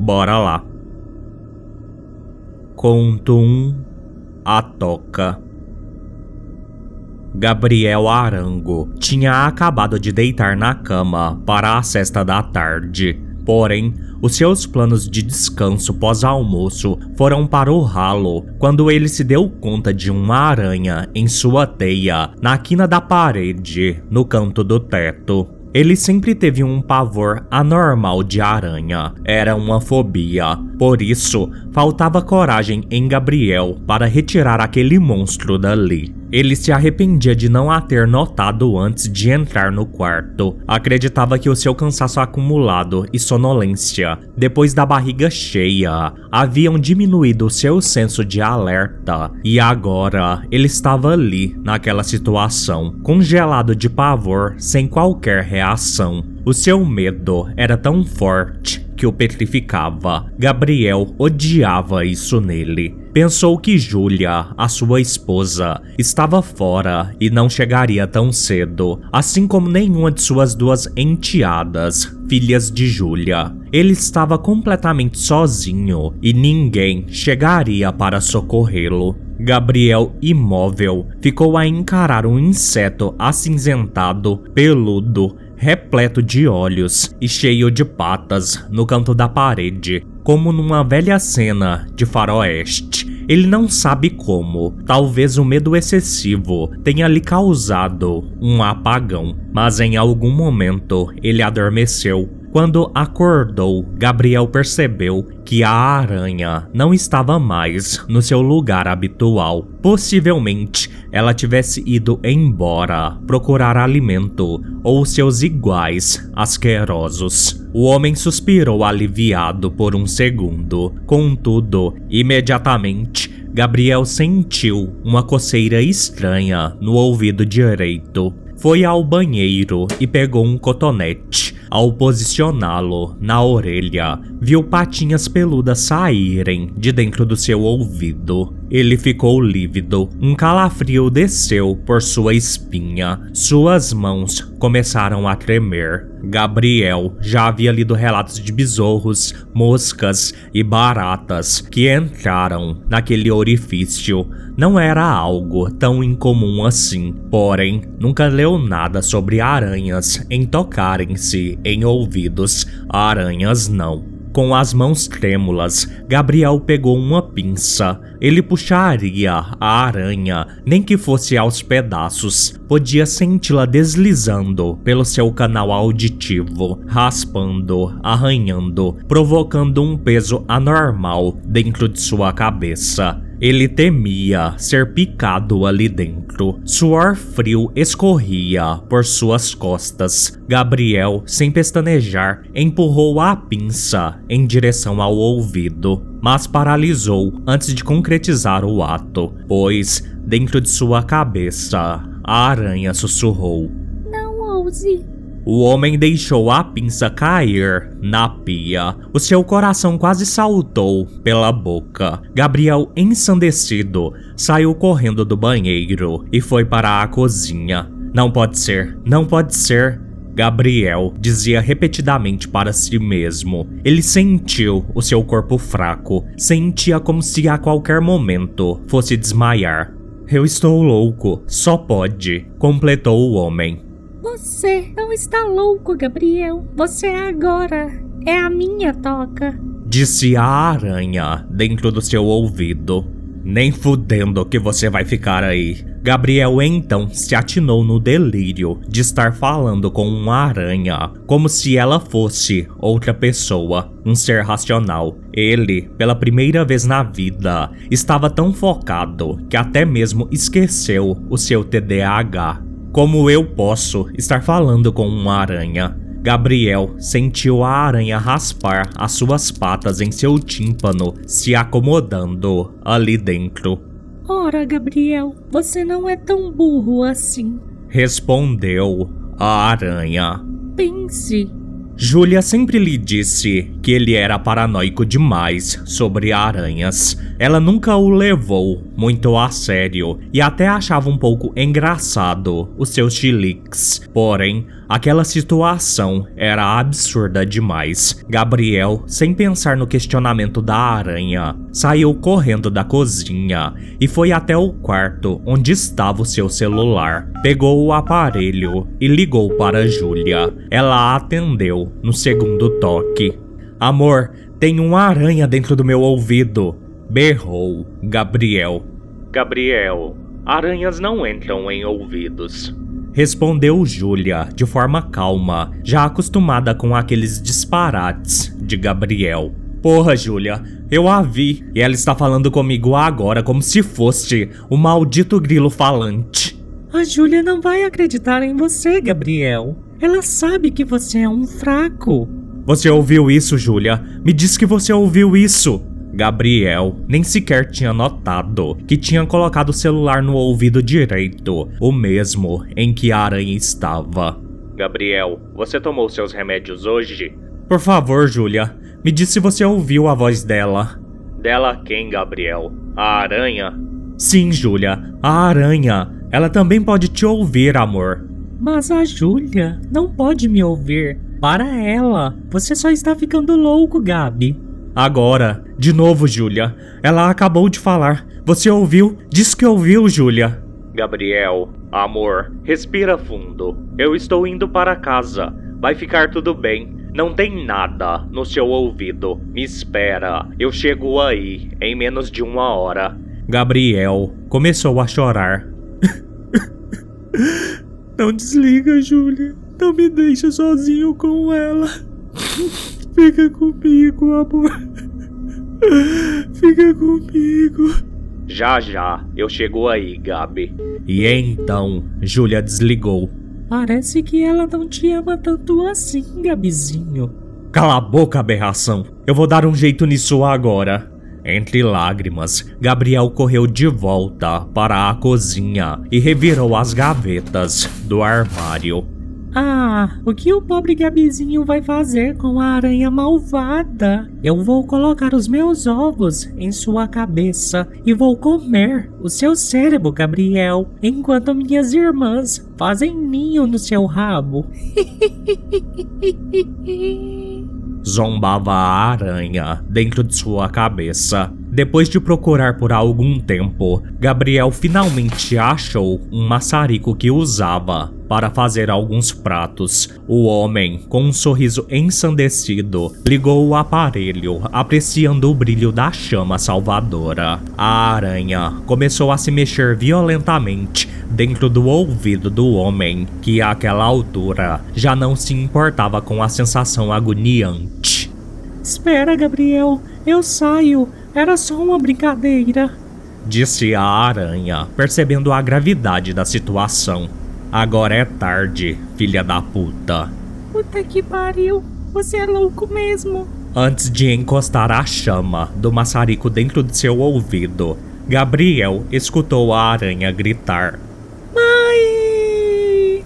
Bora lá. Conto 1 A Toca Gabriel Arango tinha acabado de deitar na cama para a cesta da tarde. Porém, os seus planos de descanso pós-almoço foram para o ralo quando ele se deu conta de uma aranha em sua teia na quina da parede, no canto do teto. Ele sempre teve um pavor anormal de aranha, era uma fobia. Por isso, faltava coragem em Gabriel para retirar aquele monstro dali. Ele se arrependia de não a ter notado antes de entrar no quarto. Acreditava que o seu cansaço acumulado e sonolência, depois da barriga cheia, haviam diminuído seu senso de alerta. E agora ele estava ali, naquela situação, congelado de pavor, sem qualquer reação. O seu medo era tão forte que o petrificava. Gabriel odiava isso nele. Pensou que Júlia, a sua esposa, estava fora e não chegaria tão cedo, assim como nenhuma de suas duas enteadas, filhas de Júlia. Ele estava completamente sozinho e ninguém chegaria para socorrê-lo. Gabriel, imóvel, ficou a encarar um inseto acinzentado, peludo repleto de olhos e cheio de patas no canto da parede, como numa velha cena de faroeste. Ele não sabe como, talvez o medo excessivo tenha lhe causado um apagão, mas em algum momento ele adormeceu quando acordou, Gabriel percebeu que a aranha não estava mais no seu lugar habitual. Possivelmente ela tivesse ido embora procurar alimento ou seus iguais asquerosos. O homem suspirou aliviado por um segundo. Contudo, imediatamente Gabriel sentiu uma coceira estranha no ouvido direito. Foi ao banheiro e pegou um cotonete ao posicioná-lo na orelha, viu patinhas peludas saírem de dentro do seu ouvido. Ele ficou lívido, um calafrio desceu por sua espinha, suas mãos começaram a tremer. Gabriel já havia lido relatos de besouros, moscas e baratas que entraram naquele orifício. Não era algo tão incomum assim, porém, nunca leu nada sobre aranhas em tocarem-se em ouvidos. Aranhas não. Com as mãos trêmulas, Gabriel pegou uma pinça. Ele puxaria a aranha, nem que fosse aos pedaços. Podia senti-la deslizando pelo seu canal auditivo, raspando, arranhando, provocando um peso anormal dentro de sua cabeça. Ele temia ser picado ali dentro. Suor frio escorria por suas costas. Gabriel, sem pestanejar, empurrou a pinça em direção ao ouvido, mas paralisou antes de concretizar o ato, pois, dentro de sua cabeça, a aranha sussurrou: Não ouse o homem deixou a pinça cair na pia. O seu coração quase saltou pela boca. Gabriel, ensandecido, saiu correndo do banheiro e foi para a cozinha. Não pode ser, não pode ser. Gabriel dizia repetidamente para si mesmo. Ele sentiu o seu corpo fraco, sentia como se a qualquer momento fosse desmaiar. Eu estou louco, só pode, completou o homem. Você não está louco, Gabriel. Você agora é a minha toca. Disse a aranha dentro do seu ouvido. Nem fudendo que você vai ficar aí. Gabriel então se atinou no delírio de estar falando com uma aranha, como se ela fosse outra pessoa, um ser racional. Ele, pela primeira vez na vida, estava tão focado que até mesmo esqueceu o seu TDAH como eu posso estar falando com uma aranha? Gabriel sentiu a aranha raspar as suas patas em seu tímpano, se acomodando ali dentro. Ora, Gabriel, você não é tão burro assim. Respondeu a aranha. Pense. Júlia sempre lhe disse que ele era paranoico demais sobre aranhas. Ela nunca o levou muito a sério e até achava um pouco engraçado os seus chiliques. Porém, aquela situação era absurda demais. Gabriel, sem pensar no questionamento da aranha, saiu correndo da cozinha e foi até o quarto onde estava o seu celular. Pegou o aparelho e ligou para Júlia. Ela atendeu no segundo toque. Amor, tem uma aranha dentro do meu ouvido, berrou Gabriel. Gabriel, aranhas não entram em ouvidos. Respondeu Júlia de forma calma, já acostumada com aqueles disparates de Gabriel. Porra, Júlia, eu a vi e ela está falando comigo agora como se fosse o maldito grilo falante. A Júlia não vai acreditar em você, Gabriel. Ela sabe que você é um fraco. Você ouviu isso, Júlia? Me diz que você ouviu isso. Gabriel nem sequer tinha notado que tinha colocado o celular no ouvido direito, o mesmo em que a aranha estava. Gabriel, você tomou seus remédios hoje? Por favor, Júlia, me diz se você ouviu a voz dela. Dela quem, Gabriel? A aranha? Sim, Júlia, a aranha. Ela também pode te ouvir, amor. Mas a Júlia não pode me ouvir. Para ela, você só está ficando louco, Gabi. Agora, de novo, Júlia. Ela acabou de falar. Você ouviu? Diz que ouviu, Júlia. Gabriel, amor, respira fundo. Eu estou indo para casa. Vai ficar tudo bem. Não tem nada no seu ouvido. Me espera. Eu chego aí em menos de uma hora. Gabriel começou a chorar. Não desliga, Júlia. Não me deixa sozinho com ela. Fica comigo, amor. Fica comigo. Já já, eu chego aí, Gabi. E então, Júlia desligou. Parece que ela não te ama tanto assim, Gabizinho. Cala a boca, aberração. Eu vou dar um jeito nisso agora. Entre lágrimas, Gabriel correu de volta para a cozinha e revirou as gavetas do armário. Ah, o que o pobre Gabizinho vai fazer com a aranha malvada? Eu vou colocar os meus ovos em sua cabeça e vou comer o seu cérebro, Gabriel, enquanto minhas irmãs fazem ninho no seu rabo. zombava a aranha dentro de sua cabeça. Depois de procurar por algum tempo, Gabriel finalmente achou um maçarico que usava para fazer alguns pratos. O homem, com um sorriso ensandecido, ligou o aparelho, apreciando o brilho da chama salvadora. A aranha começou a se mexer violentamente dentro do ouvido do homem, que àquela altura já não se importava com a sensação agoniante. Espera, Gabriel, eu saio. Era só uma brincadeira. Disse a aranha, percebendo a gravidade da situação. Agora é tarde, filha da puta. Puta que pariu, você é louco mesmo. Antes de encostar a chama do maçarico dentro de seu ouvido, Gabriel escutou a aranha gritar: Mãe!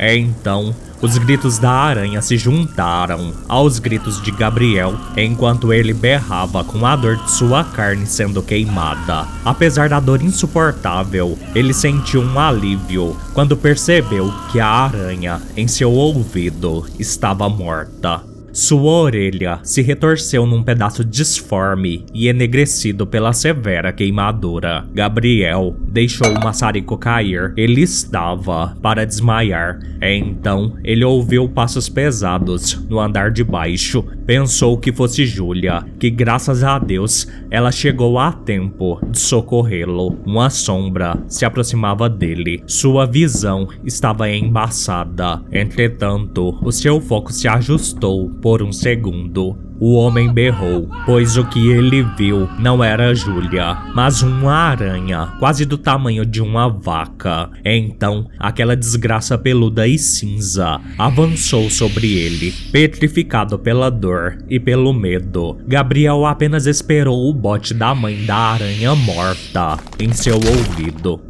Então, os gritos da aranha se juntaram aos gritos de Gabriel enquanto ele berrava com a dor de sua carne sendo queimada. Apesar da dor insuportável, ele sentiu um alívio quando percebeu que a aranha em seu ouvido estava morta. Sua orelha se retorceu num pedaço disforme e enegrecido pela severa queimadura. Gabriel deixou o maçarico cair. Ele estava para desmaiar. Então, ele ouviu passos pesados no andar de baixo. Pensou que fosse Júlia, que graças a Deus ela chegou a tempo de socorrê-lo. Uma sombra se aproximava dele. Sua visão estava embaçada. Entretanto, o seu foco se ajustou por um segundo. O homem berrou, pois o que ele viu não era Júlia, mas uma aranha, quase do tamanho de uma vaca. Então, aquela desgraça peluda e cinza avançou sobre ele, petrificado pela dor e pelo medo. Gabriel apenas esperou o bote da mãe da aranha morta em seu ouvido.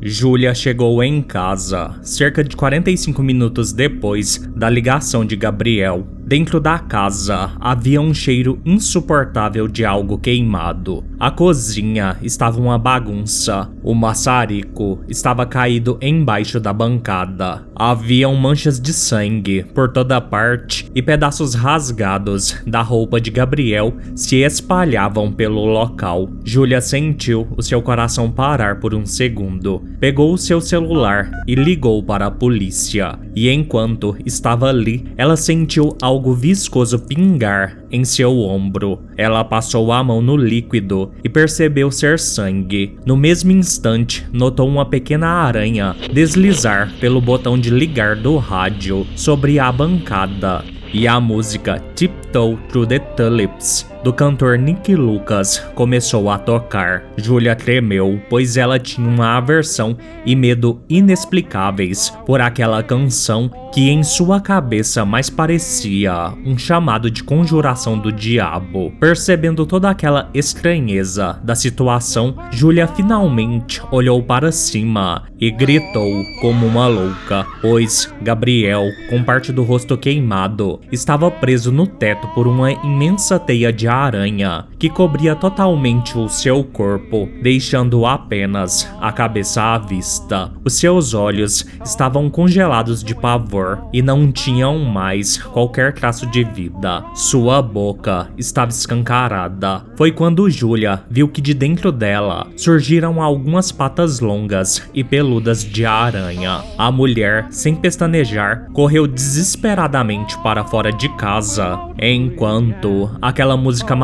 Júlia chegou em casa cerca de 45 minutos depois da ligação de Gabriel Dentro da casa havia um cheiro insuportável de algo queimado. A cozinha estava uma bagunça. O maçarico estava caído embaixo da bancada. Haviam manchas de sangue por toda parte e pedaços rasgados da roupa de Gabriel se espalhavam pelo local. Julia sentiu o seu coração parar por um segundo. Pegou o seu celular e ligou para a polícia. E enquanto estava ali, ela sentiu algo algo viscoso pingar em seu ombro. Ela passou a mão no líquido e percebeu ser sangue. No mesmo instante, notou uma pequena aranha deslizar pelo botão de ligar do rádio sobre a bancada e a música Tiptoe Through the Tulips do cantor Nick Lucas começou a tocar. Julia tremeu, pois ela tinha uma aversão e medo inexplicáveis por aquela canção que em sua cabeça mais parecia um chamado de conjuração do diabo. Percebendo toda aquela estranheza da situação, Julia finalmente olhou para cima e gritou como uma louca, pois Gabriel, com parte do rosto queimado, estava preso no teto por uma imensa teia de aranha que cobria totalmente o seu corpo, deixando apenas a cabeça à vista. Os seus olhos estavam congelados de pavor e não tinham mais qualquer traço de vida. Sua boca estava escancarada. Foi quando Julia viu que de dentro dela surgiram algumas patas longas e peludas de aranha. A mulher, sem pestanejar, correu desesperadamente para fora de casa, enquanto aquela música música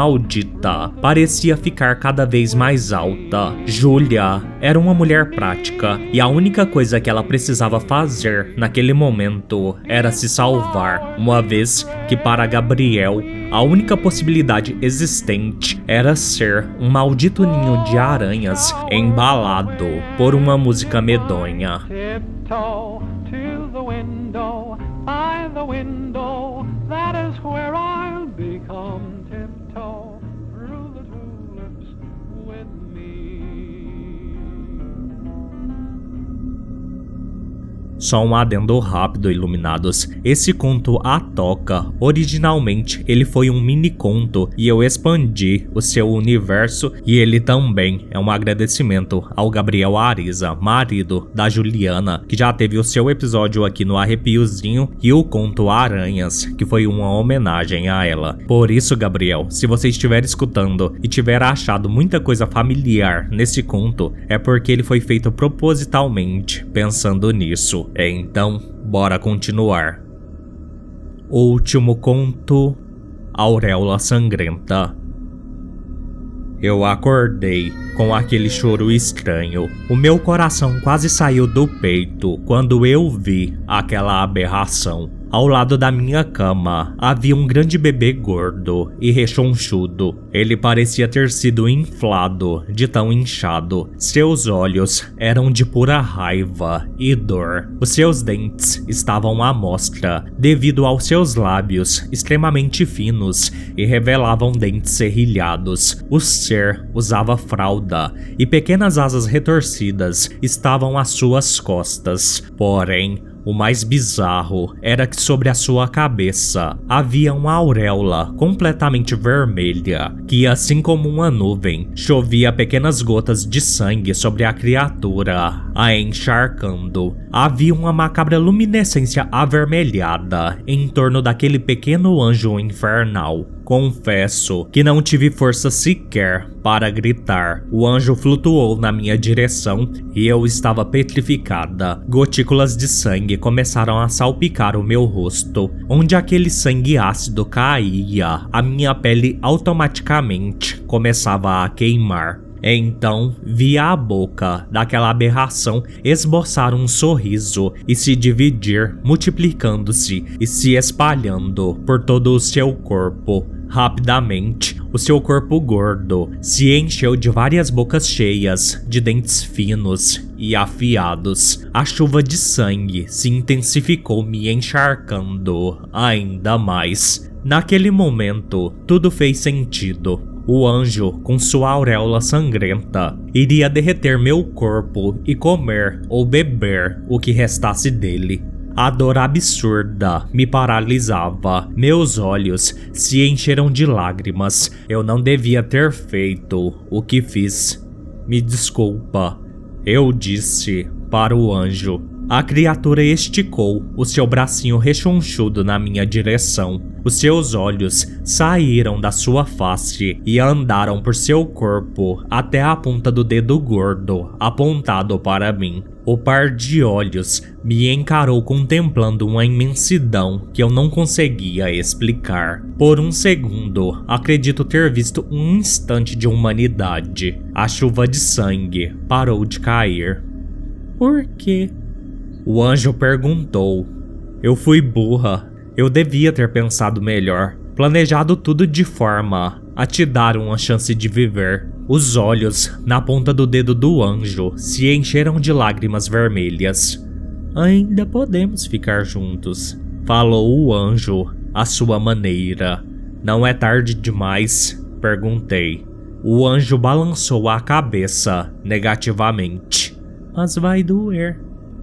maldita parecia ficar cada vez mais alta. Julia era uma mulher prática e a única coisa que ela precisava fazer naquele momento era se salvar, uma vez que para Gabriel a única possibilidade existente era ser um maldito ninho de aranhas embalado por uma música medonha. by the window, that is where I'll become Só um adendo rápido, iluminados. Esse conto A Toca, originalmente ele foi um mini conto e eu expandi o seu universo e ele também é um agradecimento ao Gabriel Ariza, marido da Juliana, que já teve o seu episódio aqui no Arrepiozinho e o conto Aranhas, que foi uma homenagem a ela. Por isso, Gabriel, se você estiver escutando e tiver achado muita coisa familiar nesse conto, é porque ele foi feito propositalmente pensando nisso. Então, bora continuar. Último conto: Auréola Sangrenta. Eu acordei com aquele choro estranho. O meu coração quase saiu do peito quando eu vi aquela aberração. Ao lado da minha cama havia um grande bebê gordo e rechonchudo. Ele parecia ter sido inflado de tão inchado. Seus olhos eram de pura raiva e dor. Os seus dentes estavam à mostra devido aos seus lábios extremamente finos e revelavam dentes serrilhados. O ser usava fralda e pequenas asas retorcidas estavam às suas costas. Porém, o mais bizarro era que sobre a sua cabeça havia uma auréola completamente vermelha, que assim como uma nuvem, chovia pequenas gotas de sangue sobre a criatura, a encharcando. Havia uma macabra luminescência avermelhada em torno daquele pequeno anjo infernal. Confesso que não tive força sequer para gritar. O anjo flutuou na minha direção e eu estava petrificada. Gotículas de sangue começaram a salpicar o meu rosto. Onde aquele sangue ácido caía, a minha pele automaticamente começava a queimar. Então via a boca daquela aberração esboçar um sorriso e se dividir, multiplicando-se e se espalhando por todo o seu corpo Rapidamente, o seu corpo gordo se encheu de várias bocas cheias de dentes finos e afiados. A chuva de sangue se intensificou, me encharcando ainda mais. Naquele momento, tudo fez sentido. O anjo, com sua auréola sangrenta, iria derreter meu corpo e comer ou beber o que restasse dele. A dor absurda me paralisava. Meus olhos se encheram de lágrimas. Eu não devia ter feito o que fiz. Me desculpa, eu disse para o anjo. A criatura esticou o seu bracinho rechonchudo na minha direção. Os seus olhos saíram da sua face e andaram por seu corpo até a ponta do dedo gordo apontado para mim. O par de olhos me encarou contemplando uma imensidão que eu não conseguia explicar. Por um segundo, acredito ter visto um instante de humanidade. A chuva de sangue parou de cair. Por quê? O anjo perguntou. Eu fui burra. Eu devia ter pensado melhor, planejado tudo de forma a te dar uma chance de viver. Os olhos na ponta do dedo do anjo se encheram de lágrimas vermelhas. Ainda podemos ficar juntos, falou o anjo à sua maneira. Não é tarde demais? perguntei. O anjo balançou a cabeça negativamente. Mas vai doer.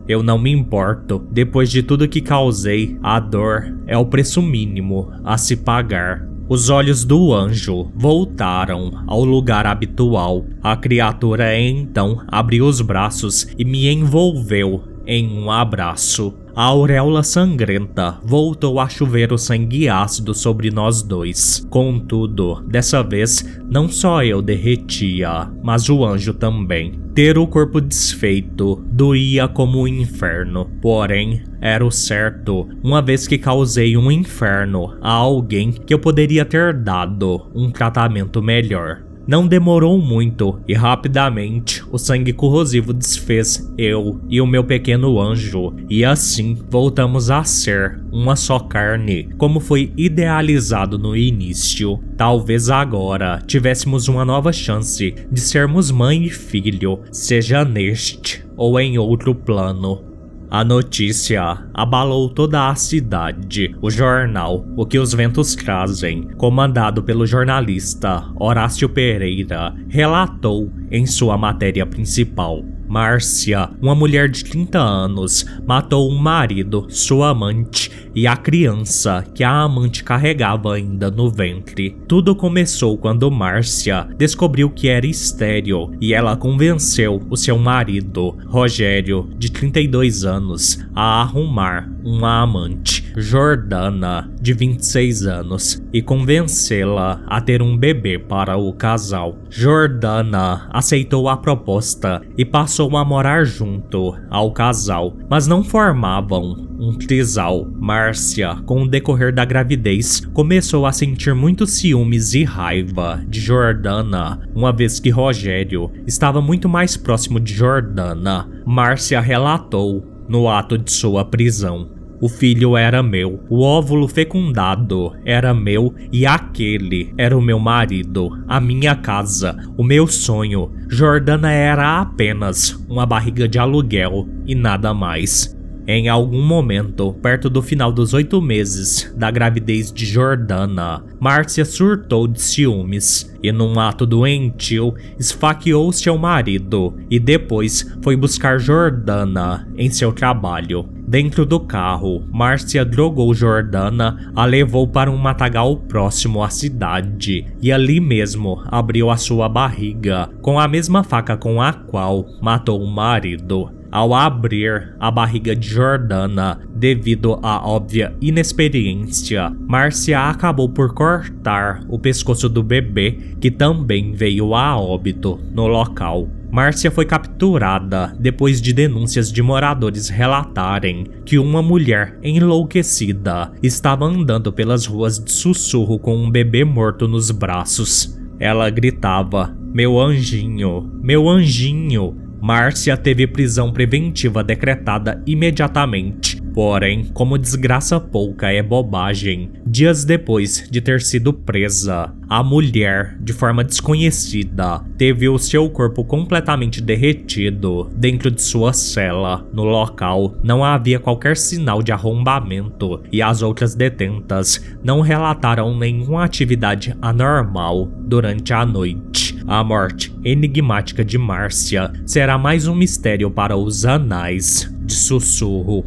Eu não me importo. Depois de tudo que causei, a dor é o preço mínimo a se pagar. Os olhos do anjo voltaram ao lugar habitual. A criatura então abriu os braços e me envolveu em um abraço. A auréola sangrenta voltou a chover o sangue ácido sobre nós dois. Contudo, dessa vez, não só eu derretia, mas o anjo também. Ter o corpo desfeito doía como um inferno, porém, era o certo, uma vez que causei um inferno a alguém que eu poderia ter dado um tratamento melhor. Não demorou muito e rapidamente o sangue corrosivo desfez eu e o meu pequeno anjo, e assim voltamos a ser uma só carne, como foi idealizado no início. Talvez agora tivéssemos uma nova chance de sermos mãe e filho, seja neste ou em outro plano. A notícia abalou toda a cidade. O jornal O que os Ventos Trazem, comandado pelo jornalista Horácio Pereira, relatou em sua matéria principal Márcia, uma mulher de 30 anos, matou o marido, sua amante e a criança que a amante carregava ainda no ventre. Tudo começou quando Márcia descobriu que era estéril e ela convenceu o seu marido, Rogério, de 32 anos, a arrumar uma amante, Jordana, de 26 anos, e convencê-la a ter um bebê para o casal. Jordana aceitou a proposta e passou a morar junto ao casal, mas não formavam um trisal. Márcia, com o decorrer da gravidez, começou a sentir muitos ciúmes e raiva de Jordana, uma vez que Rogério estava muito mais próximo de Jordana. Márcia relatou no ato de sua prisão. O filho era meu, o óvulo fecundado era meu e aquele era o meu marido, a minha casa, o meu sonho. Jordana era apenas uma barriga de aluguel e nada mais. Em algum momento, perto do final dos oito meses da gravidez de Jordana, Márcia surtou de ciúmes e, num ato doentio, esfaqueou seu marido e depois foi buscar Jordana em seu trabalho. Dentro do carro, Márcia drogou Jordana, a levou para um matagal próximo à cidade e ali mesmo abriu a sua barriga com a mesma faca com a qual matou o marido. Ao abrir a barriga de Jordana, devido à óbvia inexperiência, Márcia acabou por cortar o pescoço do bebê, que também veio a óbito no local. Márcia foi capturada depois de denúncias de moradores relatarem que uma mulher enlouquecida estava andando pelas ruas de sussurro com um bebê morto nos braços. Ela gritava: Meu anjinho, meu anjinho, Márcia teve prisão preventiva decretada imediatamente. Porém, como desgraça pouca é bobagem, dias depois de ter sido presa, a mulher, de forma desconhecida, teve o seu corpo completamente derretido dentro de sua cela. No local, não havia qualquer sinal de arrombamento e as outras detentas não relataram nenhuma atividade anormal durante a noite. A morte enigmática de Márcia será mais um mistério para os anais de sussurro.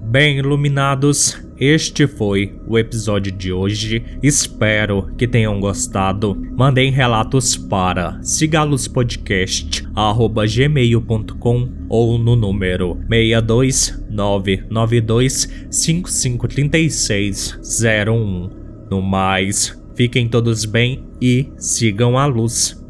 Bem, iluminados, este foi o episódio de hoje. Espero que tenham gostado. Mandem relatos para sigalospodcast@gmail.com ou no número 62992553601. No mais, fiquem todos bem e sigam a luz.